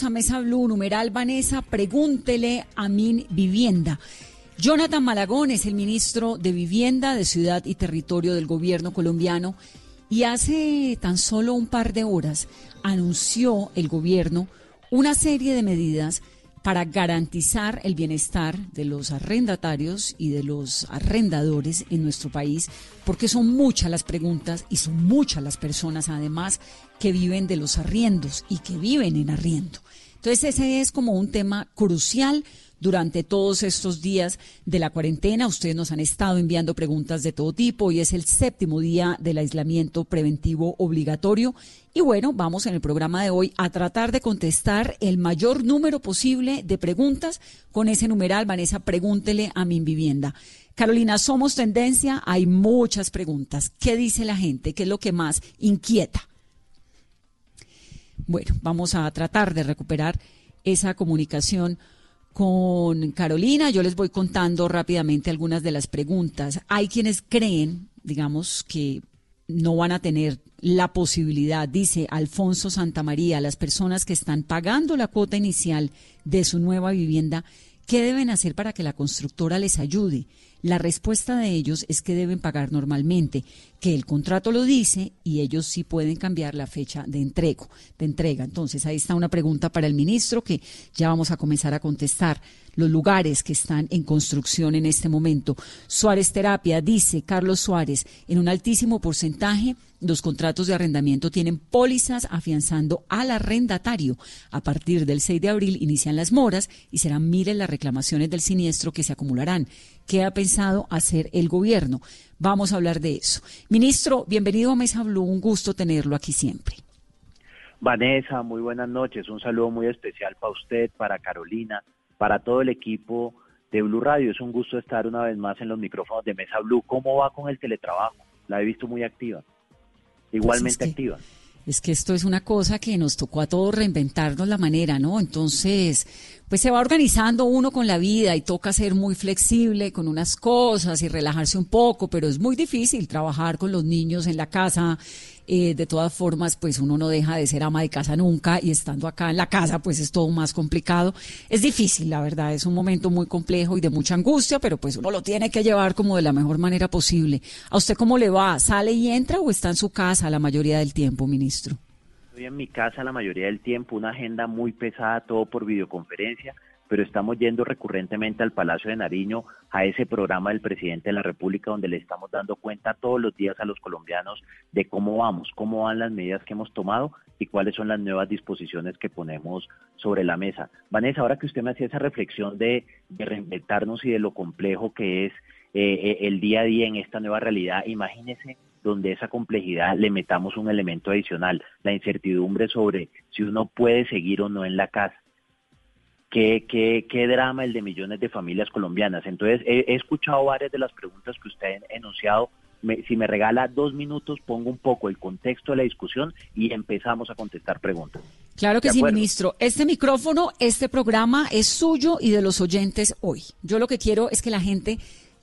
a Mesa Blue, numeral Vanessa, pregúntele a mi vivienda. Jonathan Malagón es el ministro de Vivienda de Ciudad y Territorio del gobierno colombiano y hace tan solo un par de horas anunció el gobierno una serie de medidas para garantizar el bienestar de los arrendatarios y de los arrendadores en nuestro país, porque son muchas las preguntas y son muchas las personas además que viven de los arriendos y que viven en arriendo. Entonces ese es como un tema crucial durante todos estos días de la cuarentena. Ustedes nos han estado enviando preguntas de todo tipo. y es el séptimo día del aislamiento preventivo obligatorio. Y bueno, vamos en el programa de hoy a tratar de contestar el mayor número posible de preguntas con ese numeral. Vanessa, pregúntele a mi vivienda. Carolina, somos tendencia, hay muchas preguntas. ¿Qué dice la gente? ¿Qué es lo que más inquieta? Bueno, vamos a tratar de recuperar esa comunicación con Carolina. Yo les voy contando rápidamente algunas de las preguntas. Hay quienes creen, digamos, que no van a tener la posibilidad, dice Alfonso Santamaría, las personas que están pagando la cuota inicial de su nueva vivienda, ¿qué deben hacer para que la constructora les ayude? La respuesta de ellos es que deben pagar normalmente, que el contrato lo dice y ellos sí pueden cambiar la fecha de entrego, de entrega. Entonces, ahí está una pregunta para el ministro que ya vamos a comenzar a contestar. Los lugares que están en construcción en este momento. Suárez Terapia dice, Carlos Suárez, en un altísimo porcentaje los contratos de arrendamiento tienen pólizas afianzando al arrendatario. A partir del 6 de abril inician las moras y serán miles las reclamaciones del siniestro que se acumularán. ¿Qué ha pensado hacer el gobierno? Vamos a hablar de eso. Ministro, bienvenido a Mesa Blue, un gusto tenerlo aquí siempre. Vanessa, muy buenas noches. Un saludo muy especial para usted, para Carolina, para todo el equipo de Blue Radio. Es un gusto estar una vez más en los micrófonos de Mesa Blue. ¿Cómo va con el teletrabajo? La he visto muy activa igualmente pues activa. Es que esto es una cosa que nos tocó a todos reinventarnos la manera, ¿no? Entonces, pues se va organizando uno con la vida y toca ser muy flexible con unas cosas y relajarse un poco, pero es muy difícil trabajar con los niños en la casa eh, de todas formas, pues uno no deja de ser ama de casa nunca y estando acá en la casa, pues es todo más complicado. Es difícil, la verdad, es un momento muy complejo y de mucha angustia, pero pues uno lo tiene que llevar como de la mejor manera posible. ¿A usted cómo le va? ¿Sale y entra o está en su casa la mayoría del tiempo, ministro? Estoy en mi casa la mayoría del tiempo, una agenda muy pesada, todo por videoconferencia pero estamos yendo recurrentemente al Palacio de Nariño a ese programa del presidente de la República donde le estamos dando cuenta todos los días a los colombianos de cómo vamos, cómo van las medidas que hemos tomado y cuáles son las nuevas disposiciones que ponemos sobre la mesa. Vanessa, ahora que usted me hacía esa reflexión de, reinventarnos y de lo complejo que es eh, eh, el día a día en esta nueva realidad, imagínese donde esa complejidad le metamos un elemento adicional, la incertidumbre sobre si uno puede seguir o no en la casa qué, qué, qué drama el de millones de familias colombianas. Entonces, he, escuchado varias de las preguntas que usted ha enunciado. si me regala dos minutos, pongo un poco el contexto de la discusión y empezamos a contestar preguntas. Claro que sí, ministro. Este micrófono, este programa es suyo y de los oyentes hoy. Yo lo que quiero es que la gente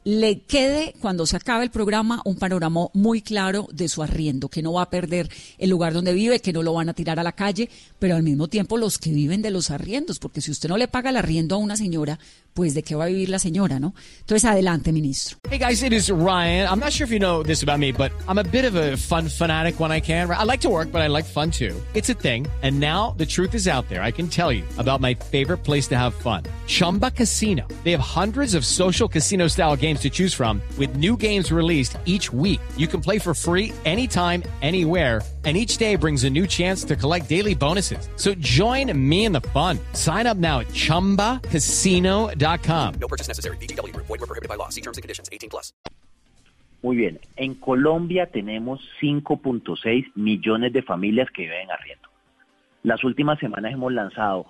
le quede cuando se acabe el programa un panorama muy claro de su arriendo, que no va a perder el lugar donde vive, que no lo van a tirar a la calle, pero al mismo tiempo los que viven de los arriendos, porque si usted no le paga el arriendo a una señora, pues de qué va a vivir la señora, ¿no? Entonces adelante, ministro. Hey guys, it is Ryan. I'm not sure if you know this about me, but I'm a bit of a fun fanatic when I can. I like to work, but I like fun too. It's a thing. And now the truth is out there. I can tell you about my favorite place to have fun. Chumba Casino. They have hundreds of social casino style games games to choose from with new games released each week. You can play for free anytime, anywhere, and each day brings a new chance to collect daily bonuses. So join me in the fun. Sign up now at ChumbaCasino.com. No purchase necessary. BGW. Void were prohibited by law. See terms and conditions. 18 plus. Muy bien. En Colombia tenemos 5.6 millones de familias que viven arriendo. Las últimas semanas hemos lanzado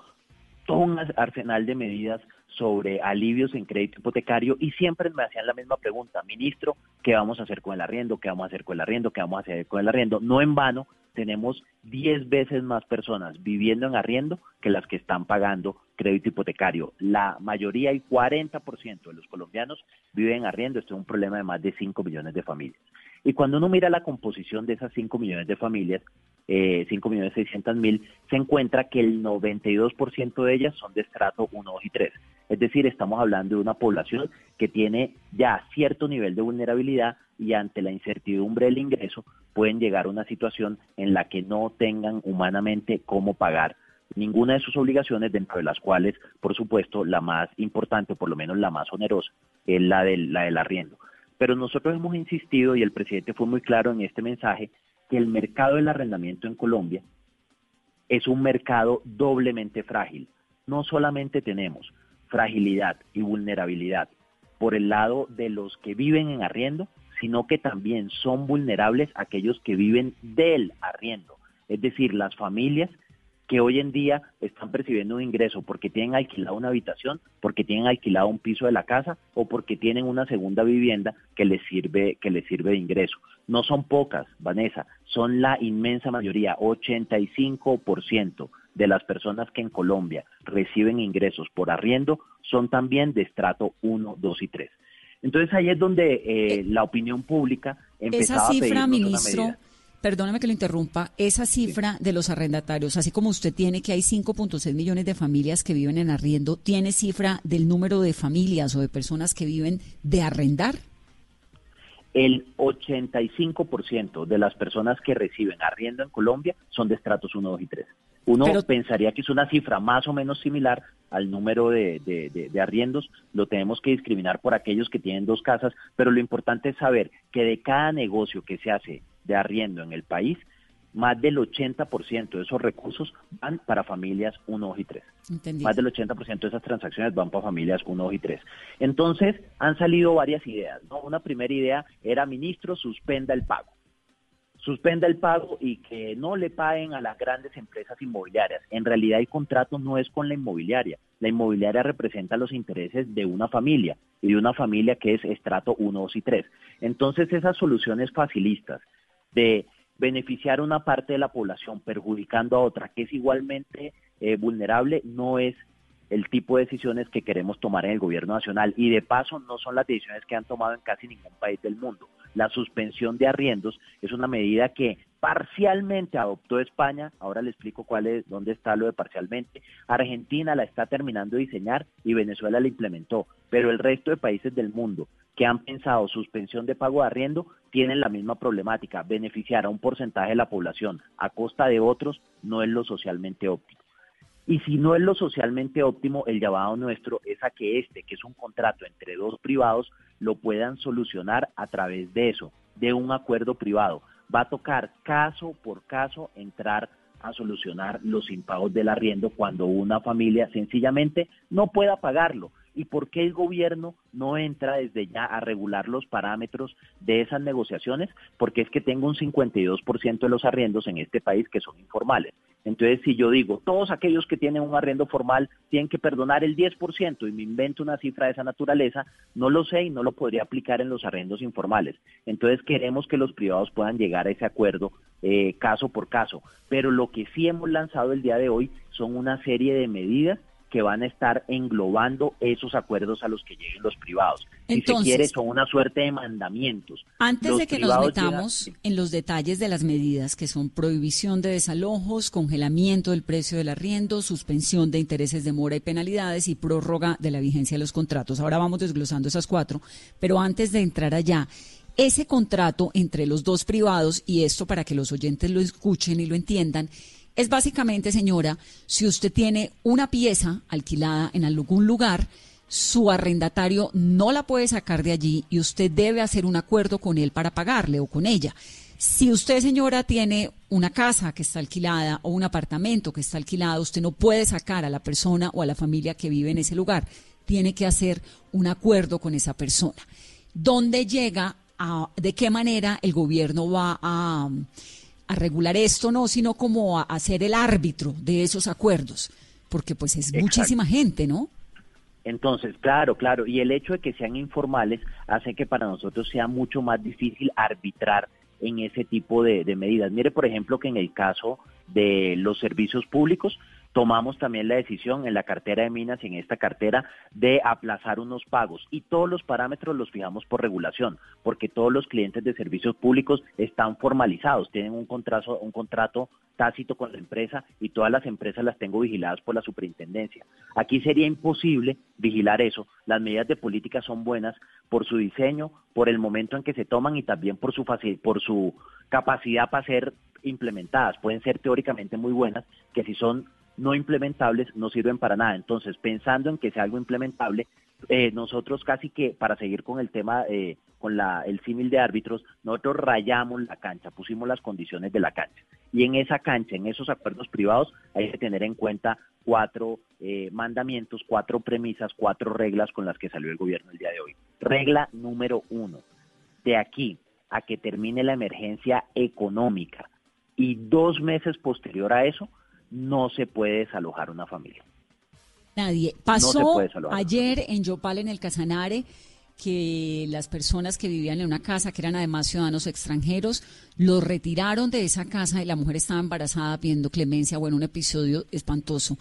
todo un arsenal de medidas sobre alivios en crédito hipotecario y siempre me hacían la misma pregunta, ministro, ¿qué vamos a hacer con el arriendo? ¿Qué vamos a hacer con el arriendo? ¿Qué vamos a hacer con el arriendo? No en vano, tenemos 10 veces más personas viviendo en arriendo que las que están pagando crédito hipotecario. La mayoría, el 40% de los colombianos viven en arriendo. Esto es un problema de más de 5 millones de familias. Y cuando uno mira la composición de esas 5 millones de familias, eh, 5 millones 600 mil, se encuentra que el 92% de ellas son de estrato 1, 2 y 3. Es decir, estamos hablando de una población que tiene ya cierto nivel de vulnerabilidad y ante la incertidumbre del ingreso pueden llegar a una situación en la que no tengan humanamente cómo pagar ninguna de sus obligaciones, dentro de las cuales, por supuesto, la más importante, o por lo menos la más onerosa, es la del, la del arriendo. Pero nosotros hemos insistido, y el presidente fue muy claro en este mensaje, que el mercado del arrendamiento en Colombia es un mercado doblemente frágil. No solamente tenemos fragilidad y vulnerabilidad por el lado de los que viven en arriendo, sino que también son vulnerables aquellos que viven del arriendo, es decir, las familias que hoy en día están percibiendo un ingreso porque tienen alquilado una habitación, porque tienen alquilado un piso de la casa o porque tienen una segunda vivienda que les sirve que les sirve de ingreso. No son pocas, Vanessa, son la inmensa mayoría, 85% de las personas que en Colombia reciben ingresos por arriendo son también de estrato 1, 2 y 3. Entonces ahí es donde eh, eh, la opinión pública empezaba Esa cifra, a ministro, perdóname que lo interrumpa, esa cifra de los arrendatarios, así como usted tiene que hay 5.6 millones de familias que viven en arriendo, ¿tiene cifra del número de familias o de personas que viven de arrendar? El 85% de las personas que reciben arriendo en Colombia son de estratos 1, 2 y 3. Uno pensaría que es una cifra más o menos similar al número de, de, arriendos, lo tenemos que discriminar por aquellos que tienen dos casas, pero lo importante es saber que de cada negocio que se hace de arriendo en el país, más del 80% de esos recursos van para familias 1, 2 y 3. Más del 80% de esas transacciones van para familias 1, 2 y 3. Entonces, han salido varias ideas. ¿no? Una primera idea era, ministro, suspenda el pago. Suspenda el pago y que no le paguen a las grandes empresas inmobiliarias. En realidad el contrato no es con la inmobiliaria. La inmobiliaria representa los intereses de una familia y de una familia que es estrato 1, 2 y 3. Entonces, esas soluciones facilistas de beneficiar a una parte de la población perjudicando a otra que es igualmente eh, vulnerable no es el tipo de decisiones que queremos tomar en el gobierno nacional y de paso no son las decisiones que han tomado en casi ningún país del mundo. La suspensión de arriendos es una medida que parcialmente adoptó España, ahora le explico cuál es, dónde está lo de parcialmente. Argentina la está terminando de diseñar y Venezuela la implementó, pero el resto de países del mundo que han pensado suspensión de pago de arriendo tienen la misma problemática, beneficiar a un porcentaje de la población a costa de otros no es lo socialmente óptimo. Y si no es lo socialmente óptimo, el llamado nuestro es a que este, que es un contrato entre dos privados, lo puedan solucionar a través de eso, de un acuerdo privado. Va a tocar caso por caso entrar a solucionar los impagos del arriendo cuando una familia sencillamente no pueda pagarlo y por qué el gobierno no entra desde ya a regular los parámetros de esas negociaciones, porque es que tengo un 52% de los arriendos en este país que son informales. Entonces, si yo digo, todos aquellos que tienen un arriendo formal tienen que perdonar el 10% y me invento una cifra de esa naturaleza, no lo sé y no lo podría aplicar en los arrendos informales. Entonces, queremos que los privados puedan llegar a ese acuerdo eh, caso por caso. Pero lo que sí hemos lanzado el día de hoy son una serie de medidas que van a estar englobando esos acuerdos a los que lleguen los privados. Entonces, si se quiere, son una suerte de mandamientos. Antes de que nos metamos en los detalles de las medidas, que son prohibición de desalojos, congelamiento del precio del arriendo, suspensión de intereses de mora y penalidades y prórroga de la vigencia de los contratos. Ahora vamos desglosando esas cuatro, pero antes de entrar allá, ese contrato entre los dos privados, y esto para que los oyentes lo escuchen y lo entiendan, es básicamente, señora, si usted tiene una pieza alquilada en algún lugar, su arrendatario no la puede sacar de allí y usted debe hacer un acuerdo con él para pagarle o con ella. Si usted, señora, tiene una casa que está alquilada o un apartamento que está alquilado, usted no puede sacar a la persona o a la familia que vive en ese lugar. Tiene que hacer un acuerdo con esa persona. ¿Dónde llega? A, ¿De qué manera el gobierno va a a regular esto, no, sino como a, ser el árbitro de esos acuerdos, porque pues es muchísima gente, ¿no? Entonces, claro, claro, y el hecho de que sean informales hace que para nosotros sea mucho más difícil arbitrar en ese tipo de, de medidas. Mire, por ejemplo, que en el caso de los servicios públicos, tomamos también la decisión en la cartera de minas y en esta cartera de aplazar unos pagos y todos los parámetros los fijamos por regulación, porque todos los clientes de servicios públicos están formalizados, tienen un contrato, un contrato tácito con la empresa y todas las empresas las tengo vigiladas por la superintendencia. Aquí sería imposible vigilar eso. Las medidas de política son buenas por su diseño, por el momento en que se toman y también por su por su capacidad para ser implementadas. Pueden ser teóricamente muy buenas, que si son no implementables no sirven para nada. Entonces, pensando en que sea algo implementable, eh, nosotros casi que para seguir con el tema, eh, con la, el símil de árbitros, nosotros rayamos la cancha, pusimos las condiciones de la cancha. Y en esa cancha, en esos acuerdos privados, hay que tener en cuenta cuatro eh, mandamientos, cuatro premisas, cuatro reglas con las que salió el gobierno el día de hoy. Regla número uno, de aquí a que termine la emergencia económica y dos meses posterior a eso, no se puede desalojar una familia. Nadie. Pasó ayer en Yopal, en el Casanare, que las personas que vivían en una casa, que eran además ciudadanos extranjeros, los retiraron de esa casa y la mujer estaba embarazada pidiendo clemencia. Bueno, un episodio espantoso.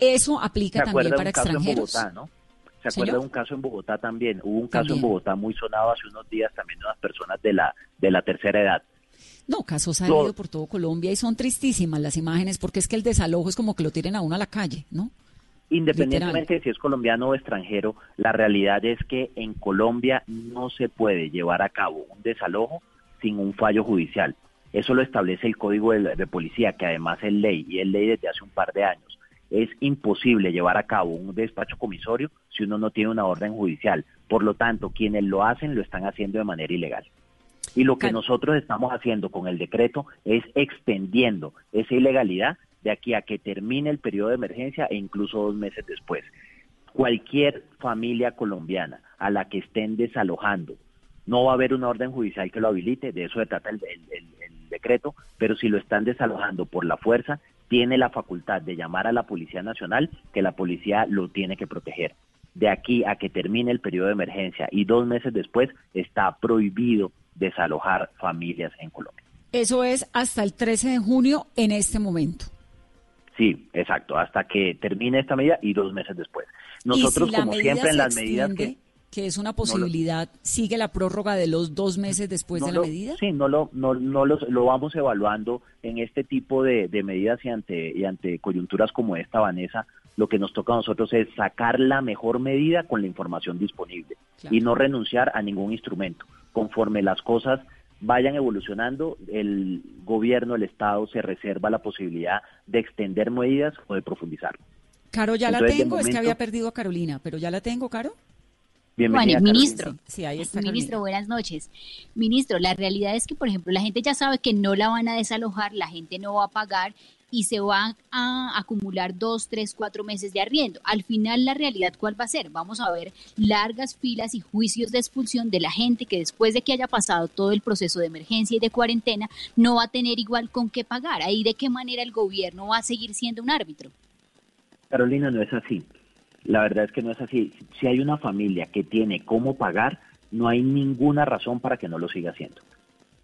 ¿Eso aplica también para extranjeros? ¿Se acuerda de un caso en Bogotá también? Hubo un caso en Bogotá muy sonado hace unos días también de unas personas de la, de la tercera edad no, casos ha habido por todo Colombia y son tristísimas las imágenes porque es que el desalojo es como que lo tiren a uno a la calle, ¿no? Independientemente de si es colombiano o extranjero, la realidad es que en Colombia no se puede llevar a cabo un desalojo sin un fallo judicial. Eso lo establece el Código de, de Policía, que además es ley y es ley desde hace un par de años. Es imposible llevar a cabo un despacho comisorio si uno no tiene una orden judicial. Por lo tanto, quienes lo hacen lo están haciendo de manera ilegal. Y lo que nosotros estamos haciendo con el decreto es extendiendo esa ilegalidad de aquí a que termine el periodo de emergencia e incluso dos meses después. Cualquier familia colombiana a la que estén desalojando, no va a haber una orden judicial que lo habilite, de eso se trata el, el decreto, pero si lo están desalojando por la fuerza, tiene la facultad de llamar a la Policía Nacional, que la policía lo tiene que proteger. De aquí a que termine el periodo de emergencia y dos meses después está prohibido desalojar familias en Colombia. Eso es hasta el 13 de junio en este momento. Sí, exacto, hasta que termine esta medida y dos meses después. Nosotros, como siempre, en las medidas que que es una posibilidad, ¿sigue la prórroga de los dos meses después de la medida? Sí, no lo, no, no lo vamos evaluando en este tipo de, medidas y ante, y ante coyunturas como esta, Vanessa. Lo que nos toca a nosotros es sacar la mejor medida con la información disponible y no renunciar a ningún instrumento conforme las cosas vayan evolucionando, el gobierno, el Estado se reserva la posibilidad de extender medidas o de profundizar. Caro, ya la tengo, es que había perdido a Carolina, pero ya la tengo, Caro. Bienvenida, ministro. Sí, ahí está. Ministro, buenas noches. Ministro, la realidad es que, por ejemplo, la gente ya sabe que no la van a desalojar, la gente no va a pagar y se van a acumular dos, tres, cuatro meses de arriendo. Al final, la realidad, ¿cuál va a ser? Vamos a ver largas filas y juicios de expulsión de la gente que después de que haya pasado todo el proceso de emergencia y de cuarentena, no va a tener igual con qué pagar. Ahí, ¿de qué manera el gobierno va a seguir siendo un árbitro? Carolina, no es así. La verdad es que no es así. Si hay una familia que tiene cómo pagar, no hay ninguna razón para que no lo siga haciendo.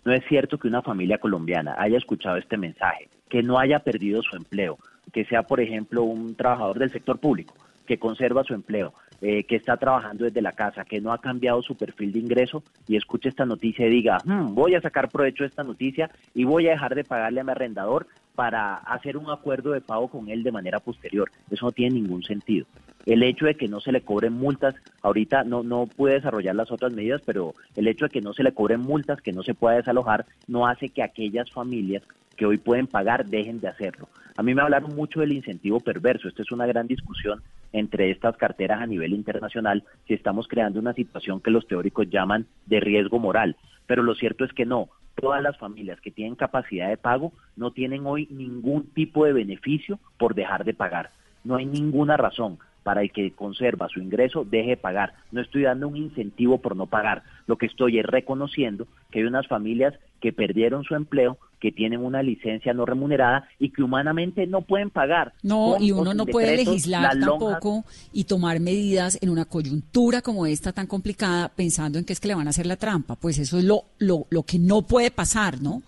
No es cierto que una familia colombiana haya escuchado este mensaje, que no haya perdido su empleo, que sea, por ejemplo, un trabajador del sector público, que conserva su empleo, eh, que está trabajando desde la casa, que no ha cambiado su perfil de ingreso y escuche esta noticia y diga, hmm, voy a sacar provecho de esta noticia y voy a dejar de pagarle a mi arrendador para hacer un acuerdo de pago con él de manera posterior. Eso no tiene ningún sentido. El hecho de que no se le cobren multas, ahorita no, no puede desarrollar las otras medidas, pero el hecho de que no se le cobren multas, que no se pueda desalojar, no hace que aquellas familias que hoy pueden pagar dejen de hacerlo. A mí me hablaron mucho del incentivo perverso. Esta es una gran discusión entre estas carteras a nivel internacional si estamos creando una situación que los teóricos llaman de riesgo moral. Pero lo cierto es que no todas las familias que tienen capacidad de pago no tienen hoy ningún tipo de beneficio por dejar de pagar. No hay ninguna razón para el que conserva su ingreso deje de pagar. No estoy dando un incentivo por no pagar. Lo que estoy es reconociendo que hay unas familias que perdieron su empleo, que tienen una licencia no remunerada y que humanamente no pueden pagar. No, y uno no puede legislar tampoco y tomar medidas en una coyuntura como esta tan complicada pensando en que es que le van a hacer la trampa. Pues eso es lo, lo, lo que no puede pasar, ¿no?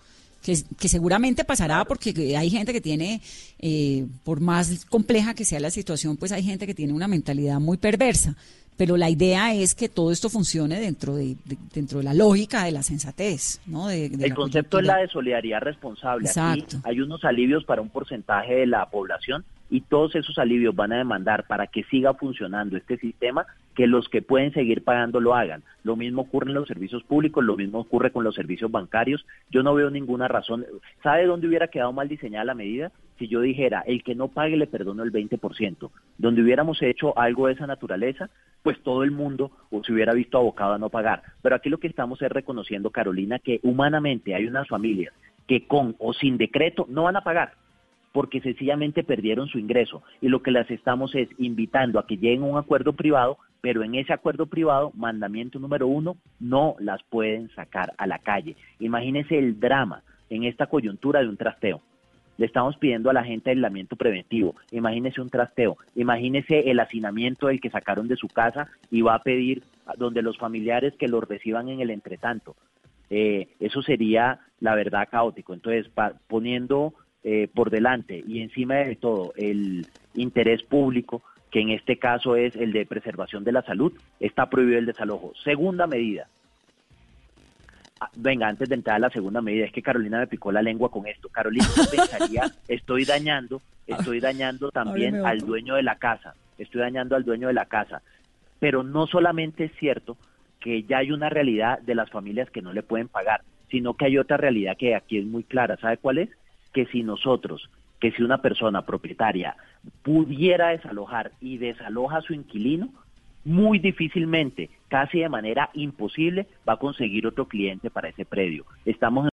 Que, seguramente pasará porque hay gente que tiene, eh, por más compleja que sea la situación, pues hay gente que tiene una mentalidad muy perversa. Pero la idea es que todo esto funcione dentro de, dentro de la lógica de la sensatez, ¿no? el concepto es la de solidaridad responsable. Exacto. hay unos alivios para un porcentaje de la población y todos esos alivios van a demandar para que siga funcionando este sistema que los que pueden seguir pagando lo hagan. Lo mismo ocurre en los servicios públicos, lo mismo ocurre con los servicios bancarios. Yo no veo ninguna razón. ¿Sabe dónde hubiera quedado mal diseñada la medida? Si yo dijera, el que no pague le perdono el 20%. Donde hubiéramos hecho algo de esa naturaleza, pues todo el mundo se hubiera visto abocado a no pagar. Pero aquí lo que estamos es reconociendo, Carolina, que humanamente hay unas familias que con o sin decreto no van a pagar porque sencillamente perdieron su ingreso. Y lo que las estamos es invitando a que lleguen a un acuerdo privado, pero en ese acuerdo privado, mandamiento número uno, no las pueden sacar a la calle. Imagínense el drama en esta coyuntura de un trasteo. Le estamos pidiendo a la gente aislamiento preventivo. Imagínese un trasteo. Imagínese el hacinamiento del que sacaron de su casa y va a pedir donde los familiares que los reciban en el entretanto. Eh, eso sería, la verdad, caótico. Entonces, poniendo eh, por delante y encima de todo el interés público, que en este caso es el de preservación de la salud, está prohibido el desalojo. Segunda medida. Ah, venga, antes de entrar a la segunda medida, es que Carolina me picó la lengua con esto. Carolina pensaría, estoy dañando, estoy dañando también al dueño de la casa, estoy dañando al dueño de la casa. Pero no solamente es cierto que ya hay una realidad de las familias que no le pueden pagar, sino que hay otra realidad que aquí es muy clara. ¿Sabe cuál es? Que si nosotros, que si una persona propietaria pudiera desalojar y desaloja a su inquilino, muy difícilmente, casi de manera imposible, va a conseguir otro cliente para ese predio. Estamos